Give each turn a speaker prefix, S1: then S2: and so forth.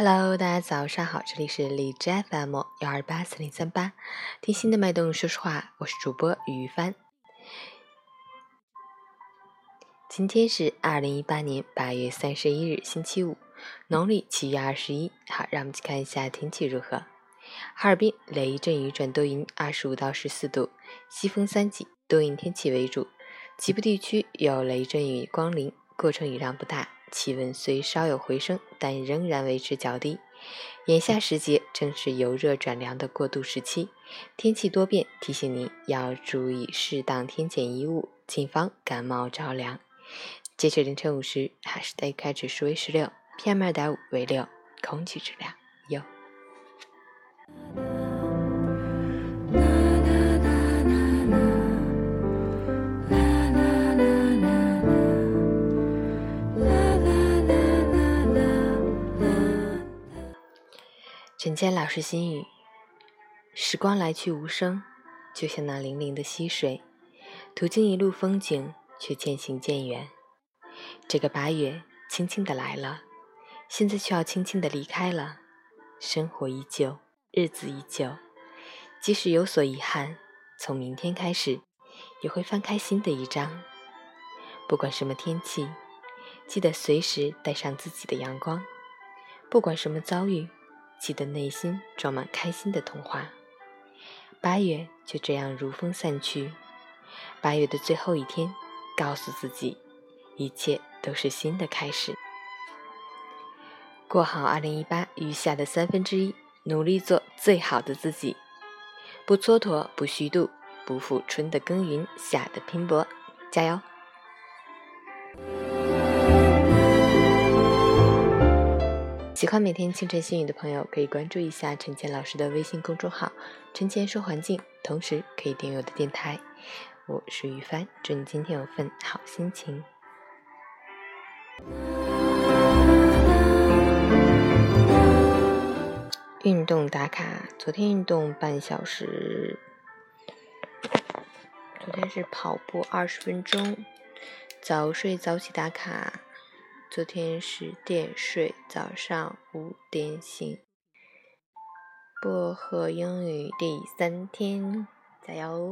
S1: Hello，大家早上好，这里是荔枝 FM 幺二八四零三八，听心的脉动，说实话，我是主播于帆。今天是二零一八年八月三十一日，星期五，农历七月二十一。好，让我们去看一下天气如何。哈尔滨雷阵雨转多云，二十五到十四度，西风三级，多云天气为主，局部地区有雷阵雨光临，过程雨量不大。气温虽稍有回升，但仍然维持较低。眼下时节正是由热转凉的过渡时期，天气多变，提醒您要注意适当添减衣物，谨防感冒着凉。截止凌晨五时，哈市的 AQI 指数为十六，PM 二点五为六，空气质量优。陈坚老师心语：时光来去无声，就像那粼粼的溪水，途经一路风景，却渐行渐远。这个八月轻轻的来了，现在却要轻轻的离开了。生活依旧，日子依旧，即使有所遗憾，从明天开始，也会翻开新的一章。不管什么天气，记得随时带上自己的阳光。不管什么遭遇。记得内心装满开心的童话。八月就这样如风散去。八月的最后一天，告诉自己，一切都是新的开始。过好二零一八余下的三分之一，努力做最好的自己，不蹉跎，不虚度，不负春的耕耘，夏的拼搏，加油！喜欢每天清晨新语的朋友，可以关注一下陈倩老师的微信公众号“陈倩说环境”，同时可以订阅我的电台。我是于帆，祝你今天有份好心情。运动打卡，昨天运动半小时，昨天是跑步二十分钟，早睡早起打卡。昨天十点睡，早上五点醒。薄荷英语第三天，加油！